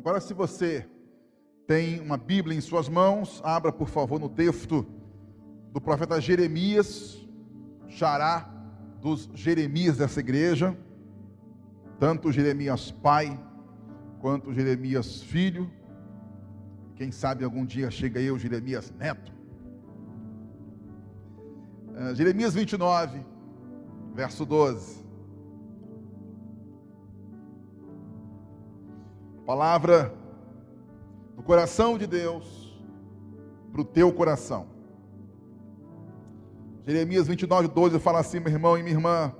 Agora, se você tem uma Bíblia em suas mãos, abra por favor no texto do profeta Jeremias, xará dos Jeremias dessa igreja, tanto Jeremias pai quanto Jeremias filho. Quem sabe algum dia chega eu, Jeremias neto. Uh, Jeremias 29, verso 12. Palavra do coração de Deus para o teu coração. Jeremias 29, 12 fala assim, meu irmão e minha irmã.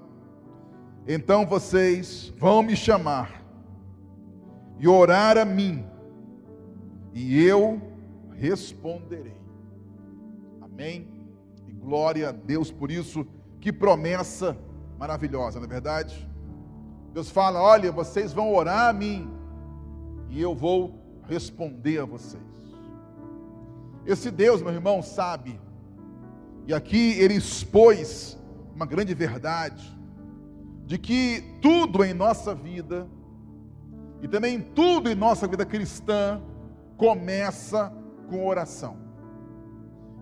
Então vocês vão me chamar e orar a mim, e eu responderei. Amém? E glória a Deus por isso. Que promessa maravilhosa, não é verdade? Deus fala: olha, vocês vão orar a mim, e eu vou responder a vocês. Esse Deus, meu irmão, sabe, e aqui ele expôs uma grande verdade, de que tudo em nossa vida, e também tudo em nossa vida cristã, começa com oração.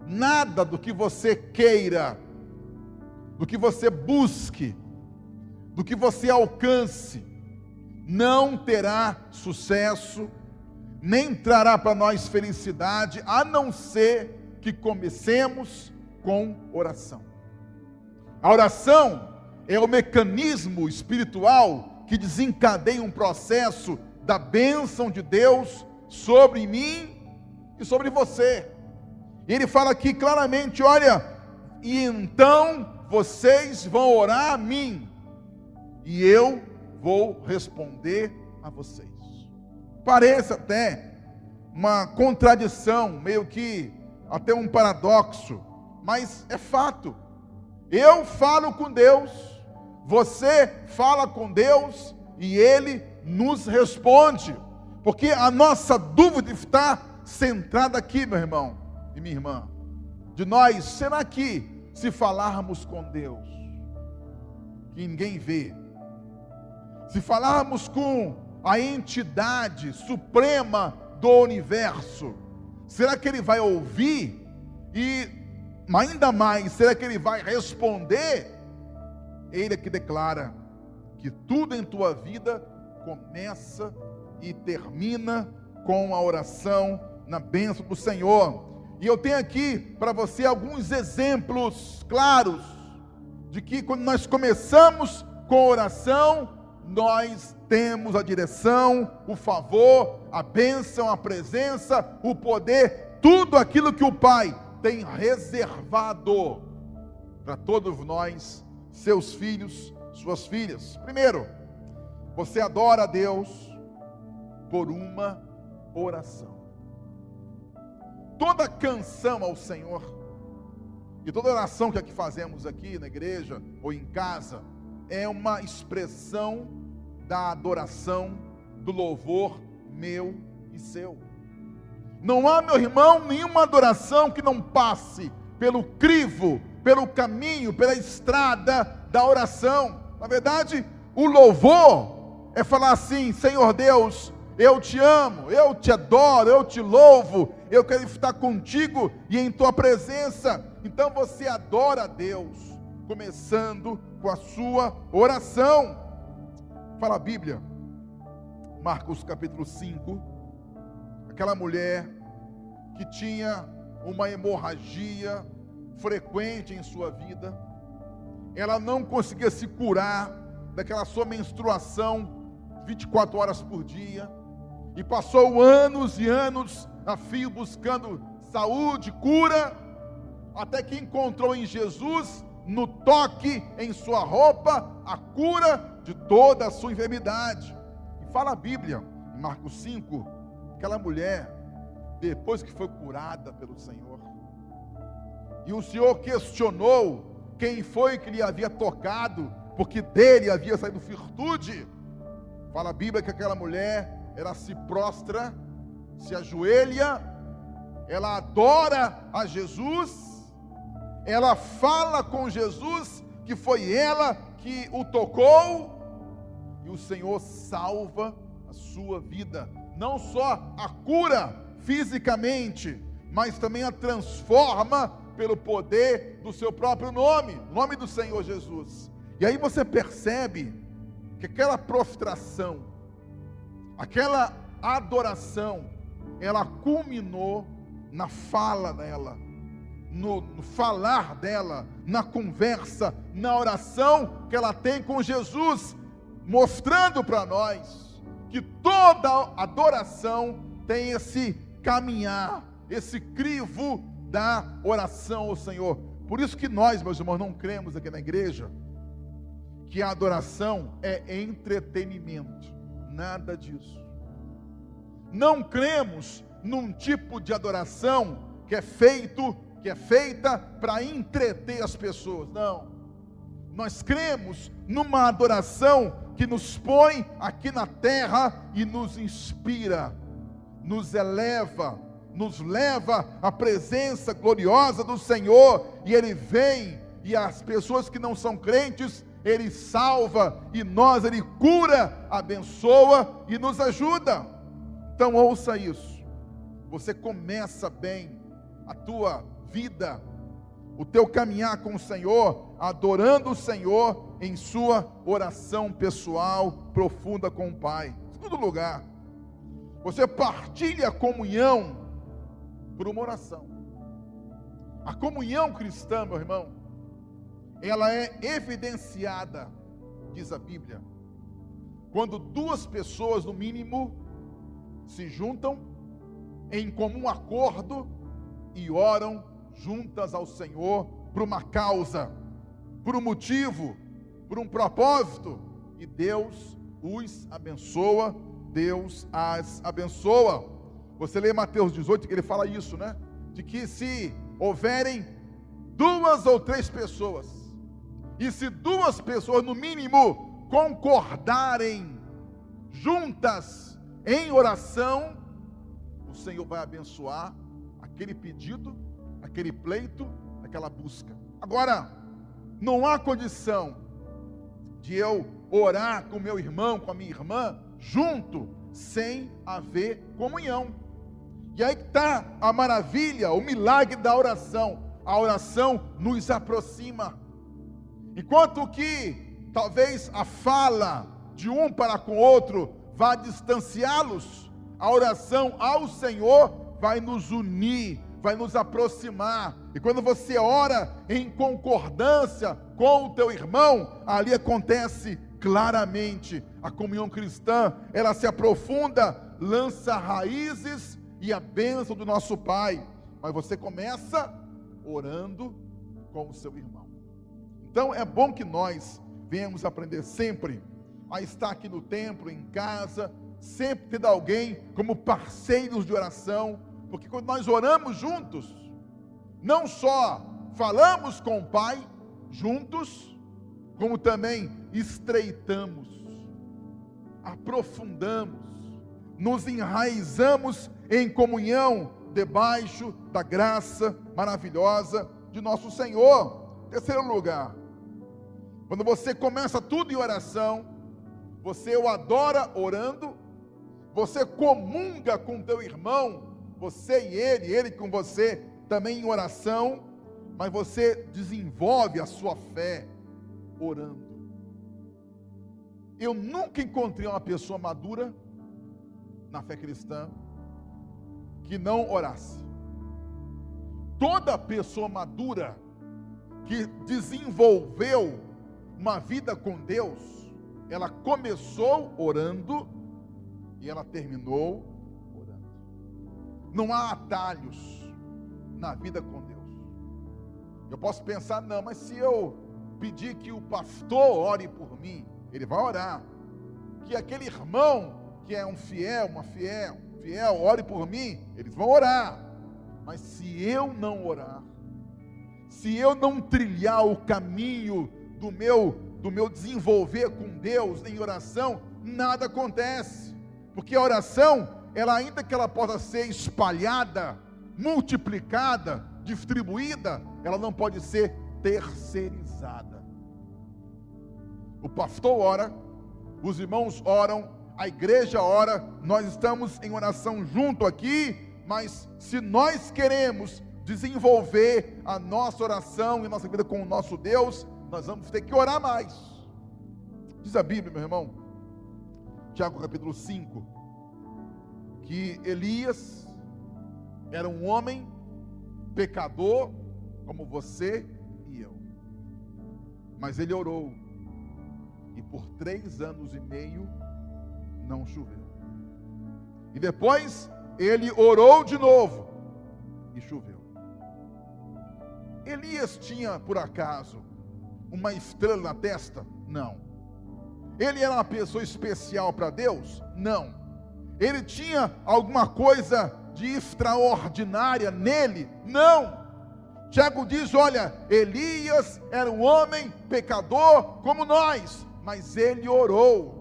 Nada do que você queira, do que você busque, do que você alcance, não terá sucesso, nem trará para nós felicidade, a não ser que comecemos com oração. A oração é o mecanismo espiritual que desencadeia um processo da bênção de Deus sobre mim e sobre você. Ele fala aqui claramente: olha, e então vocês vão orar a mim, e eu vou responder a vocês. Parece até uma contradição, meio que até um paradoxo, mas é fato. Eu falo com Deus, você fala com Deus e Ele nos responde, porque a nossa dúvida está centrada aqui, meu irmão e minha irmã, de nós, será que se falarmos com Deus, que ninguém vê, se falarmos com a entidade suprema do universo, será que ele vai ouvir? E ainda mais, será que ele vai responder? Ele é que declara que tudo em tua vida começa e termina com a oração na bênção do Senhor. E eu tenho aqui para você alguns exemplos claros de que quando nós começamos com oração, nós temos a direção, o favor, a bênção, a presença, o poder, tudo aquilo que o Pai tem reservado para todos nós, seus filhos, suas filhas. Primeiro, você adora a Deus por uma oração. Toda canção ao Senhor e toda oração que aqui fazemos aqui na igreja ou em casa é uma expressão da adoração, do louvor meu e seu. Não há, meu irmão, nenhuma adoração que não passe pelo crivo, pelo caminho, pela estrada da oração. Na verdade, o louvor é falar assim: Senhor Deus, eu te amo, eu te adoro, eu te louvo, eu quero estar contigo e em tua presença. Então você adora a Deus, começando com a sua oração. Fala a Bíblia, Marcos capítulo 5, aquela mulher que tinha uma hemorragia frequente em sua vida, ela não conseguia se curar daquela sua menstruação 24 horas por dia, e passou anos e anos a fio buscando saúde, cura, até que encontrou em Jesus, no toque em sua roupa, a cura de toda a sua enfermidade. E fala a Bíblia, em Marcos 5, aquela mulher, depois que foi curada pelo Senhor, e o Senhor questionou quem foi que lhe havia tocado, porque dele havia saído virtude. Fala a Bíblia que aquela mulher ela se prostra, se ajoelha, ela adora a Jesus, ela fala com Jesus que foi ela que o tocou, e o Senhor salva a sua vida não só a cura fisicamente, mas também a transforma pelo poder do seu próprio nome, nome do Senhor Jesus. E aí você percebe que aquela prostração, aquela adoração, ela culminou na fala dela, no, falar dela, na conversa, na oração que ela tem com Jesus, mostrando para nós que toda adoração tem esse caminhar, esse crivo da oração ao Senhor. Por isso que nós, meus irmãos, não cremos aqui na igreja que a adoração é entretenimento. Nada disso. Não cremos num tipo de adoração que é feito, que é feita para entreter as pessoas. Não. Nós cremos numa adoração que nos põe aqui na terra e nos inspira, nos eleva, nos leva à presença gloriosa do Senhor, e Ele vem, e as pessoas que não são crentes, Ele salva, e nós Ele cura, abençoa e nos ajuda. Então ouça isso. Você começa bem a tua vida, o teu caminhar com o Senhor, adorando o Senhor em sua oração pessoal profunda com o Pai. Segundo lugar, você partilha a comunhão por uma oração. A comunhão cristã, meu irmão, ela é evidenciada, diz a Bíblia, quando duas pessoas, no mínimo, se juntam em comum acordo e oram juntas ao Senhor por uma causa, por um motivo, por um propósito, e Deus os abençoa, Deus as abençoa. Você lê Mateus 18 que ele fala isso, né? De que se houverem duas ou três pessoas, e se duas pessoas, no mínimo, concordarem juntas em oração, o Senhor vai abençoar aquele pedido, aquele pleito, aquela busca. Agora, não há condição de eu orar com meu irmão, com a minha irmã, junto, sem haver comunhão. E aí está a maravilha, o milagre da oração. A oração nos aproxima. Enquanto que talvez a fala de um para com o outro vá distanciá-los, a oração ao Senhor vai nos unir, vai nos aproximar. E quando você ora em concordância com o teu irmão, ali acontece claramente a comunhão cristã, ela se aprofunda, lança raízes e a bênção do nosso Pai. Mas você começa orando com o seu irmão. Então é bom que nós venhamos aprender sempre a estar aqui no templo, em casa, sempre tendo alguém como parceiros de oração, porque quando nós oramos juntos, não só falamos com o Pai juntos, como também estreitamos, aprofundamos, nos enraizamos em comunhão debaixo da graça maravilhosa de nosso Senhor. Terceiro lugar, quando você começa tudo em oração, você o adora orando, você comunga com teu irmão, você e ele, ele com você, também em oração, mas você desenvolve a sua fé orando. Eu nunca encontrei uma pessoa madura na fé cristã que não orasse. Toda pessoa madura que desenvolveu uma vida com Deus, ela começou orando e ela terminou. Não há atalhos na vida com Deus. Eu posso pensar, não, mas se eu pedir que o pastor ore por mim, ele vai orar. Que aquele irmão que é um fiel, uma fiel, fiel, ore por mim, eles vão orar. Mas se eu não orar, se eu não trilhar o caminho do meu do meu desenvolver com Deus em oração, nada acontece. Porque a oração, ela ainda que ela possa ser espalhada, multiplicada, distribuída, ela não pode ser terceirizada. O pastor ora, os irmãos oram, a igreja ora, nós estamos em oração junto aqui, mas se nós queremos desenvolver a nossa oração e nossa vida com o nosso Deus, nós vamos ter que orar mais. Diz a Bíblia, meu irmão, Tiago capítulo 5, que Elias era um homem pecador como você e eu. Mas ele orou, e por três anos e meio não choveu. E depois ele orou de novo e choveu. Elias tinha, por acaso, uma estrela na testa? Não. Ele era uma pessoa especial para Deus? Não. Ele tinha alguma coisa de extraordinária nele? Não. Tiago diz: olha, Elias era um homem pecador como nós, mas ele orou.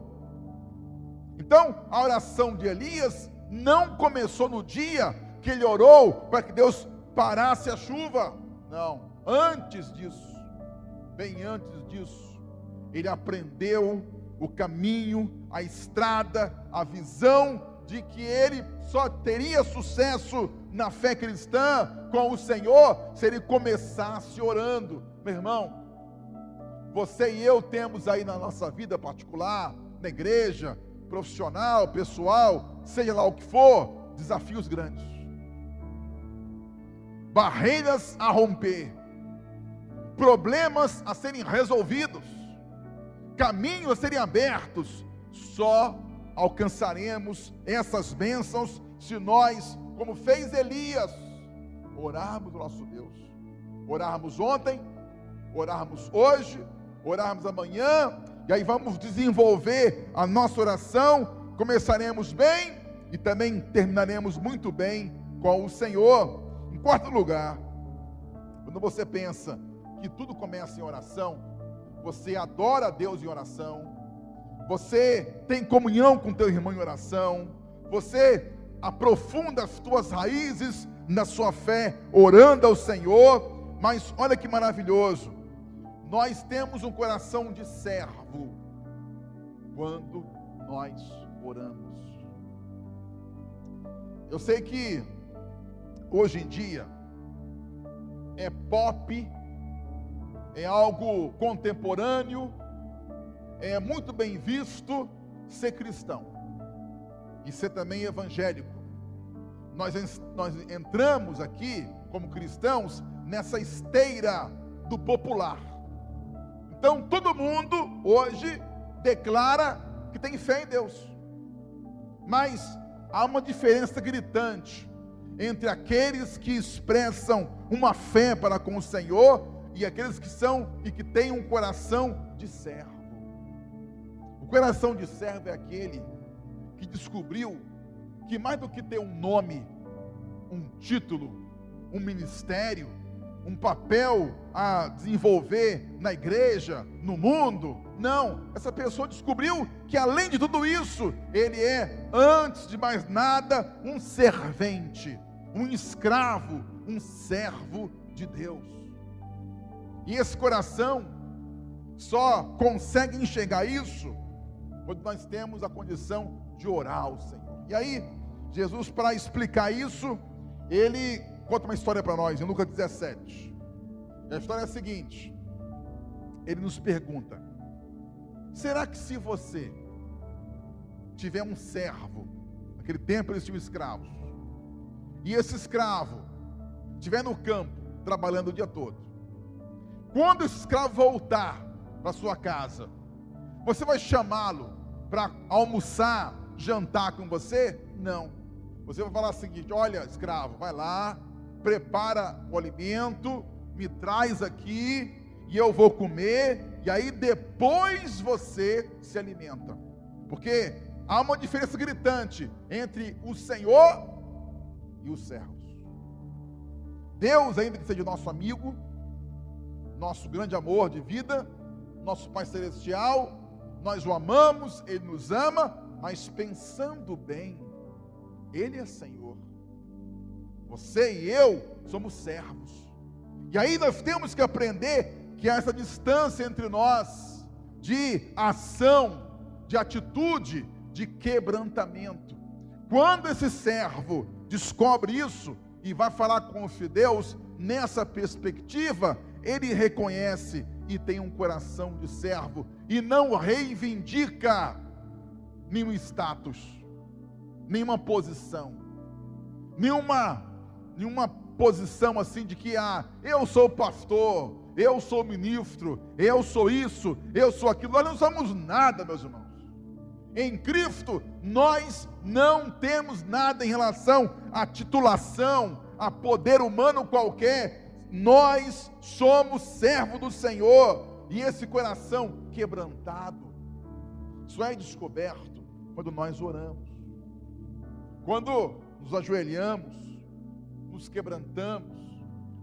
Então, a oração de Elias não começou no dia que ele orou para que Deus parasse a chuva. Não, antes disso, bem antes disso, ele aprendeu o caminho, a estrada, a visão de que ele só teria sucesso na fé cristã com o Senhor se ele começasse orando. Meu irmão, você e eu temos aí na nossa vida particular, na igreja, profissional, pessoal, seja lá o que for, desafios grandes, barreiras a romper, problemas a serem resolvidos, caminhos a serem abertos, só alcançaremos essas bênçãos se nós, como fez Elias, orarmos o nosso Deus, orarmos ontem, orarmos hoje, orarmos amanhã, e aí vamos desenvolver a nossa oração, começaremos bem e também terminaremos muito bem com o Senhor. Em quarto lugar, quando você pensa que tudo começa em oração, você adora a Deus em oração, você tem comunhão com teu irmão em oração, você aprofunda as tuas raízes na sua fé, orando ao Senhor, mas olha que maravilhoso, nós temos um coração de servo quando nós oramos. Eu sei que hoje em dia é pop, é algo contemporâneo, é muito bem visto ser cristão e ser também evangélico. Nós, nós entramos aqui, como cristãos, nessa esteira do popular. Então, todo mundo hoje declara que tem fé em Deus, mas há uma diferença gritante entre aqueles que expressam uma fé para com o Senhor e aqueles que são e que têm um coração de servo. O coração de servo é aquele que descobriu que mais do que ter um nome, um título, um ministério, um papel a desenvolver na igreja, no mundo, não, essa pessoa descobriu que além de tudo isso, ele é, antes de mais nada, um servente, um escravo, um servo de Deus. E esse coração só consegue enxergar isso quando nós temos a condição de orar ao Senhor. E aí, Jesus, para explicar isso, ele conta uma história para nós, em Lucas 17. E a história é a seguinte: ele nos pergunta, será que se você tiver um servo, naquele tempo eles tinham escravos, e esse escravo estiver no campo, trabalhando o dia todo, quando esse escravo voltar para sua casa, você vai chamá-lo para almoçar, jantar com você? Não. Você vai falar o seguinte: olha, escravo, vai lá, prepara o alimento, me traz aqui e eu vou comer, e aí depois você se alimenta. Porque há uma diferença gritante entre o Senhor e os servos. Deus, ainda que seja nosso amigo, nosso grande amor de vida, nosso Pai Celestial, nós o amamos, Ele nos ama, mas pensando bem, Ele é Senhor. Você e eu somos servos. E aí nós temos que aprender que essa distância entre nós, de ação, de atitude, de quebrantamento. Quando esse servo descobre isso e vai falar com os Deus nessa perspectiva, ele reconhece e tem um coração de servo e não reivindica nenhum status, nenhuma posição, nenhuma nenhuma posição assim de que ah, eu sou pastor, eu sou ministro, eu sou isso, eu sou aquilo. Nós não somos nada, meus irmãos. Em Cristo, nós não temos nada em relação à titulação, a poder humano qualquer. Nós somos servo do Senhor. E esse coração quebrantado só é descoberto quando nós oramos. Quando nos ajoelhamos, nos quebrantamos,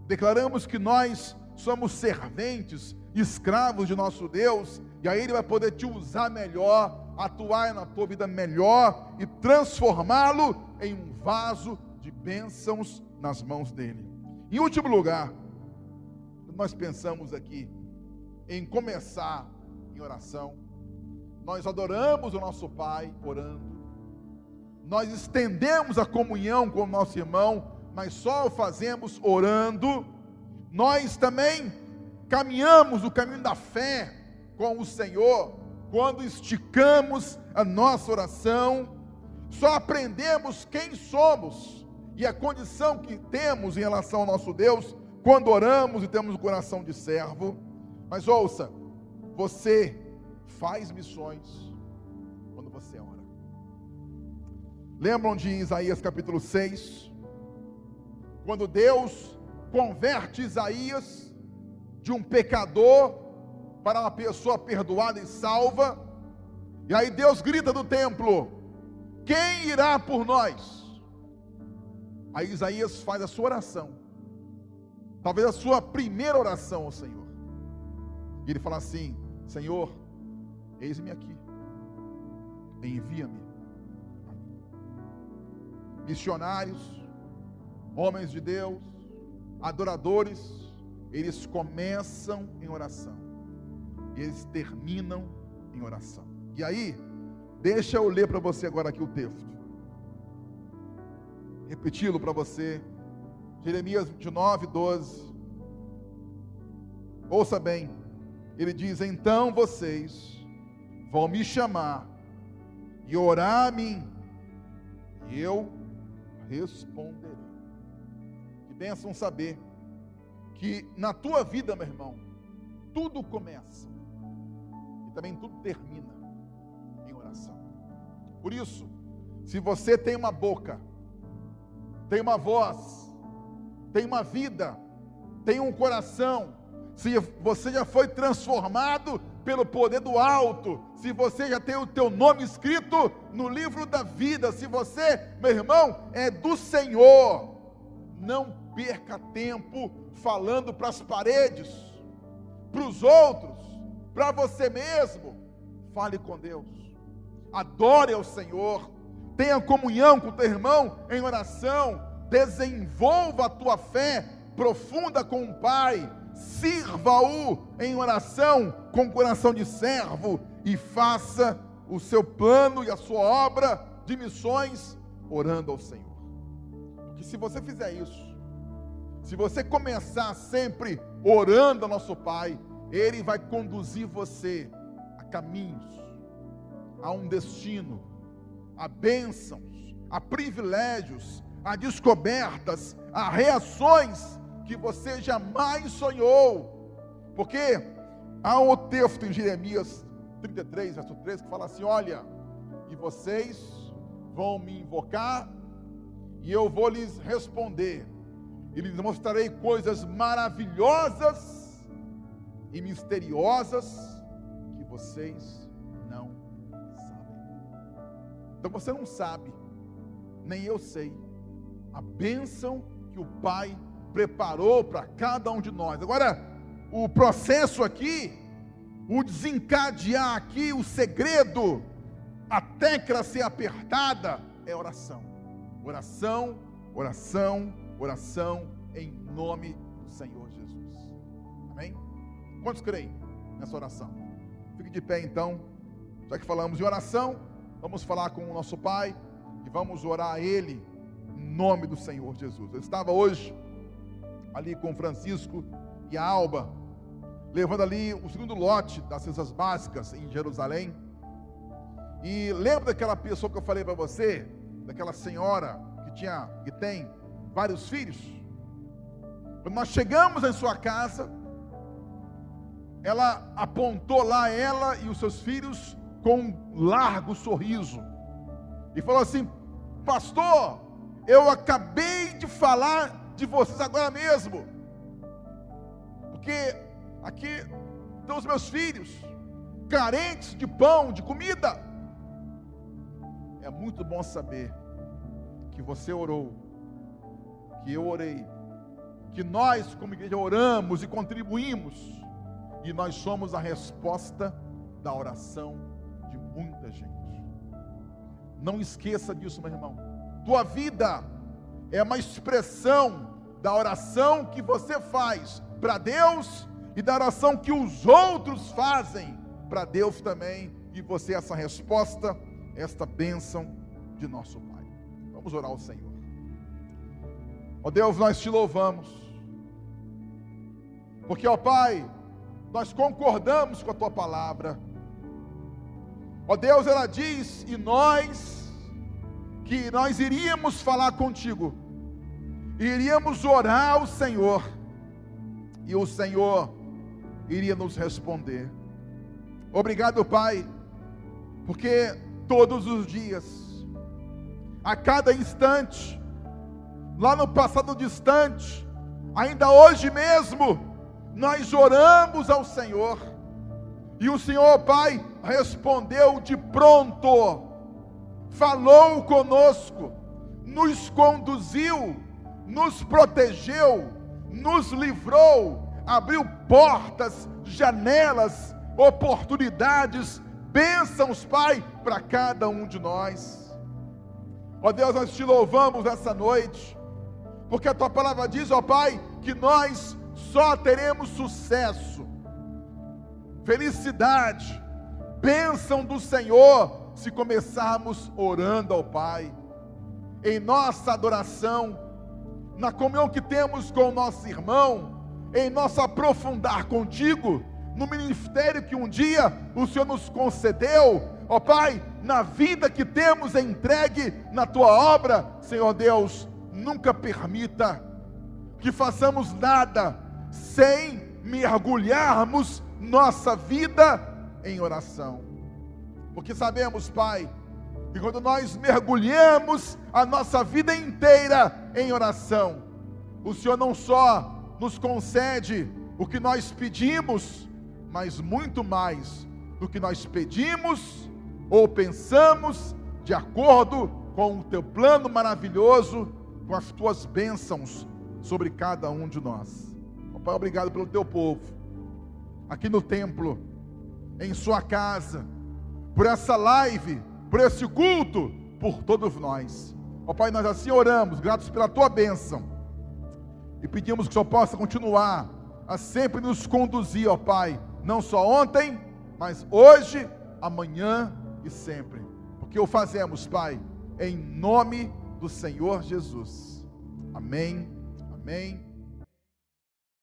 declaramos que nós somos serventes, escravos de nosso Deus, e aí Ele vai poder te usar melhor atuar na tua vida melhor e transformá-lo em um vaso de bênçãos nas mãos dele. Em último lugar, nós pensamos aqui em começar em oração. Nós adoramos o nosso Pai orando. Nós estendemos a comunhão com o nosso irmão, mas só o fazemos orando. Nós também caminhamos o caminho da fé com o Senhor quando esticamos a nossa oração, só aprendemos quem somos e a condição que temos em relação ao nosso Deus quando oramos e temos o coração de servo. Mas ouça, você faz missões quando você ora. Lembram de Isaías capítulo 6? Quando Deus converte Isaías de um pecador para uma pessoa perdoada e salva. E aí Deus grita do templo: Quem irá por nós? Aí Isaías faz a sua oração, talvez a sua primeira oração ao Senhor. E ele fala assim: Senhor, eis-me aqui, envia-me. Missionários, homens de Deus, adoradores, eles começam em oração e eles terminam em oração. E aí, deixa eu ler para você agora aqui o texto. Repeti-lo para você. Jeremias 29, 12. Ouça bem. Ele diz: Então vocês vão me chamar e orar a mim, e eu responderei. Que bênção saber que na tua vida, meu irmão, tudo começa também tudo termina em oração. Por isso, se você tem uma boca, tem uma voz, tem uma vida, tem um coração, se você já foi transformado pelo poder do alto, se você já tem o teu nome escrito no livro da vida, se você, meu irmão, é do Senhor, não perca tempo falando para as paredes, para os outros, para você mesmo, fale com Deus, adore ao Senhor, tenha comunhão com o teu irmão em oração, desenvolva a tua fé profunda com o Pai, sirva-o em oração com coração de servo e faça o seu plano e a sua obra de missões orando ao Senhor. Que se você fizer isso, se você começar sempre orando ao nosso Pai, ele vai conduzir você a caminhos, a um destino, a bênçãos, a privilégios, a descobertas, a reações que você jamais sonhou. Porque há um texto em Jeremias 33, verso 13, que fala assim: Olha, e vocês vão me invocar, e eu vou lhes responder, e lhes mostrarei coisas maravilhosas e misteriosas que vocês Então você não sabe, nem eu sei, a bênção que o Pai preparou para cada um de nós. Agora, o processo aqui, o desencadear aqui, o segredo, a tecla ser apertada, é oração. Oração, oração, oração, em nome do Senhor Jesus. Amém? Quantos creem nessa oração? Fique de pé então, já que falamos de oração, vamos falar com o nosso Pai e vamos orar a Ele em nome do Senhor Jesus. Eu estava hoje ali com Francisco e a Alba, levando ali o segundo lote das cestas básicas em Jerusalém. E lembra daquela pessoa que eu falei para você, daquela senhora que tinha, que tem vários filhos? Quando nós chegamos em sua casa, ela apontou lá ela e os seus filhos com um largo sorriso e falou assim: Pastor, eu acabei de falar de vocês agora mesmo, porque aqui estão os meus filhos, carentes de pão, de comida. É muito bom saber que você orou, que eu orei, que nós, como igreja, oramos e contribuímos, e nós somos a resposta da oração muita gente. Não esqueça disso, meu irmão. Tua vida é uma expressão da oração que você faz para Deus e da oração que os outros fazem para Deus também. E você, é essa resposta, esta bênção de nosso Pai. Vamos orar ao Senhor. Ó Deus, nós te louvamos. Porque, ó Pai, nós concordamos com a tua palavra. Ó Deus, ela diz, e nós, que nós iríamos falar contigo, iríamos orar ao Senhor, e o Senhor iria nos responder. Obrigado, Pai, porque todos os dias, a cada instante, lá no passado distante, ainda hoje mesmo, nós oramos ao Senhor, e o Senhor, Pai, respondeu de pronto, falou conosco, nos conduziu, nos protegeu, nos livrou, abriu portas, janelas, oportunidades, bênçãos, Pai, para cada um de nós. Ó Deus, nós te louvamos nessa noite, porque a tua palavra diz, ó Pai, que nós só teremos sucesso, felicidade, bênção do Senhor, se começarmos orando ao Pai, em nossa adoração, na comunhão que temos com o nosso irmão, em nosso aprofundar contigo, no ministério que um dia o Senhor nos concedeu, ó Pai, na vida que temos entregue na tua obra, Senhor Deus, nunca permita que façamos nada sem mergulharmos nossa vida em oração. Porque sabemos, Pai, que quando nós mergulhamos a nossa vida inteira em oração, o Senhor não só nos concede o que nós pedimos, mas muito mais do que nós pedimos ou pensamos, de acordo com o teu plano maravilhoso, com as tuas bênçãos sobre cada um de nós. Pai, obrigado pelo teu povo, aqui no templo, em sua casa, por essa live, por esse culto, por todos nós. Ó Pai, nós assim oramos, gratos pela tua bênção, e pedimos que o Senhor possa continuar a sempre nos conduzir, ó Pai, não só ontem, mas hoje, amanhã e sempre. Porque o fazemos, Pai, em nome do Senhor Jesus. Amém, amém